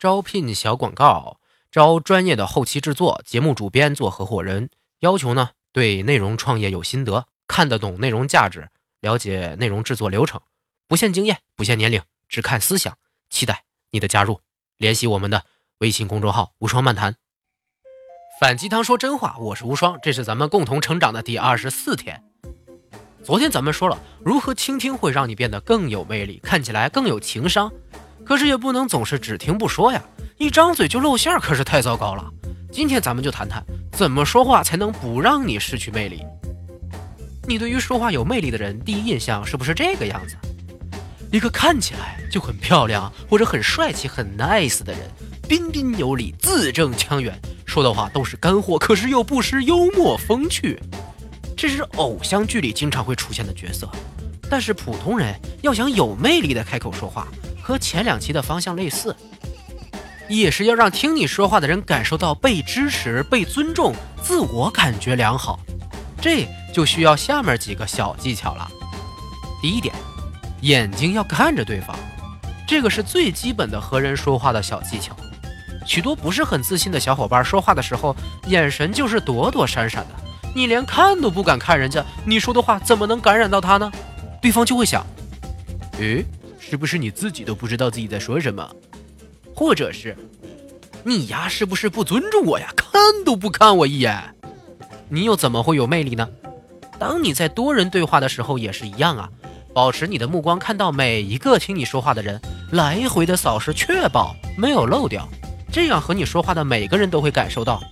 招聘小广告，招专业的后期制作、节目主编做合伙人。要求呢，对内容创业有心得，看得懂内容价值，了解内容制作流程，不限经验，不限年龄，只看思想。期待你的加入，联系我们的微信公众号“无双漫谈”。反鸡汤说真话，我是无双，这是咱们共同成长的第二十四天。昨天咱们说了如何倾听会让你变得更有魅力，看起来更有情商。可是也不能总是只听不说呀，一张嘴就露馅可是太糟糕了。今天咱们就谈谈怎么说话才能不让你失去魅力。你对于说话有魅力的人，第一印象是不是这个样子？一个看起来就很漂亮或者很帅气、很 nice 的人，彬彬有礼、字正腔圆，说的话都是干货，可是又不失幽默风趣。这是偶像剧里经常会出现的角色。但是普通人要想有魅力的开口说话。和前两期的方向类似，也是要让听你说话的人感受到被支持、被尊重，自我感觉良好。这就需要下面几个小技巧了。第一点，眼睛要看着对方，这个是最基本的和人说话的小技巧。许多不是很自信的小伙伴说话的时候，眼神就是躲躲闪闪的，你连看都不敢看人家，你说的话怎么能感染到他呢？对方就会想，诶。是不是你自己都不知道自己在说什么，或者是你呀？是不是不尊重我呀？看都不看我一眼，你又怎么会有魅力呢？当你在多人对话的时候也是一样啊，保持你的目光看到每一个听你说话的人，来回的扫视，确保没有漏掉，这样和你说话的每个人都会感受到，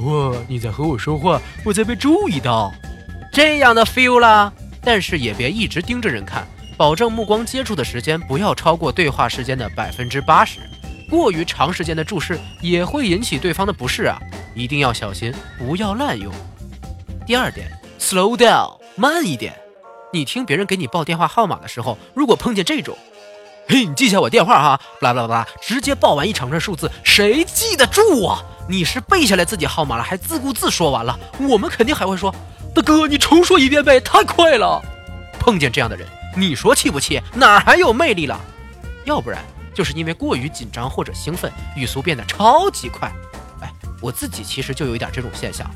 哇，你在和我说话，我在被注意到，这样的 feel 啦。但是也别一直盯着人看。保证目光接触的时间不要超过对话时间的百分之八十，过于长时间的注视也会引起对方的不适啊，一定要小心，不要滥用。第二点，slow down，慢一点。你听别人给你报电话号码的时候，如果碰见这种，嘿，你记下我电话哈，巴拉巴拉巴拉，直接报完一长串数字，谁记得住啊？你是背下来自己号码了，还自顾自说完了，我们肯定还会说，大哥，你重说一遍呗，太快了。碰见这样的人。你说气不气？哪还有魅力了？要不然就是因为过于紧张或者兴奋，语速变得超级快。哎，我自己其实就有一点这种现象，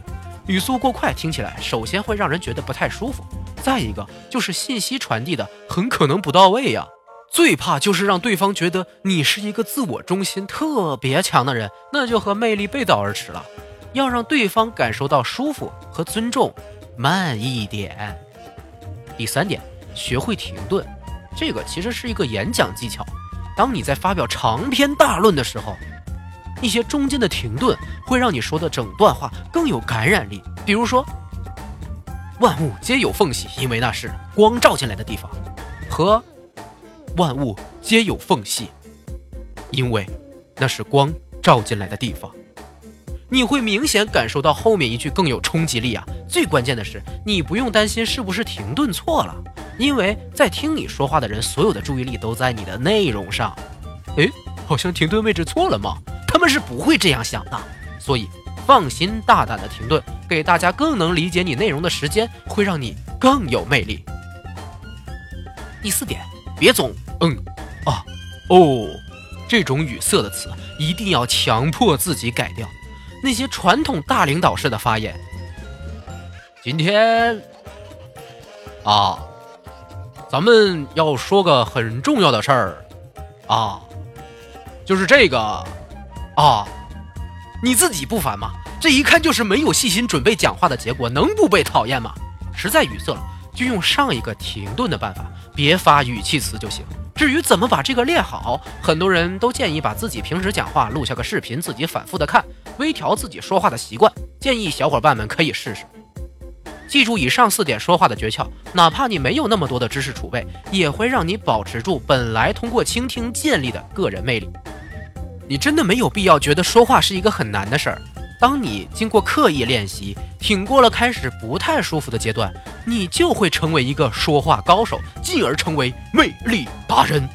语速过快，听起来首先会让人觉得不太舒服，再一个就是信息传递的很可能不到位呀。最怕就是让对方觉得你是一个自我中心特别强的人，那就和魅力背道而驰了。要让对方感受到舒服和尊重，慢一点。第三点。学会停顿，这个其实是一个演讲技巧。当你在发表长篇大论的时候，一些中间的停顿会让你说的整段话更有感染力。比如说，万物皆有缝隙，因为那是光照进来的地方；和万物皆有缝隙，因为那是光照进来的地方。你会明显感受到后面一句更有冲击力啊！最关键的是，你不用担心是不是停顿错了。因为在听你说话的人，所有的注意力都在你的内容上。诶，好像停顿位置错了吗？他们是不会这样想的。所以放心大胆的停顿，给大家更能理解你内容的时间，会让你更有魅力。第四点，别总嗯啊哦这种语塞的词，一定要强迫自己改掉。那些传统大领导式的发言。今天啊。咱们要说个很重要的事儿，啊，就是这个，啊，你自己不烦吗？这一看就是没有细心准备讲话的结果，能不被讨厌吗？实在语塞了，就用上一个停顿的办法，别发语气词就行。至于怎么把这个练好，很多人都建议把自己平时讲话录下个视频，自己反复的看，微调自己说话的习惯。建议小伙伴们可以试试。记住以上四点说话的诀窍，哪怕你没有那么多的知识储备，也会让你保持住本来通过倾听建立的个人魅力。你真的没有必要觉得说话是一个很难的事儿。当你经过刻意练习，挺过了开始不太舒服的阶段，你就会成为一个说话高手，进而成为魅力达人。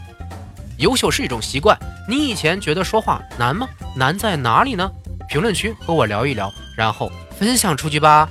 优秀是一种习惯，你以前觉得说话难吗？难在哪里呢？评论区和我聊一聊，然后分享出去吧。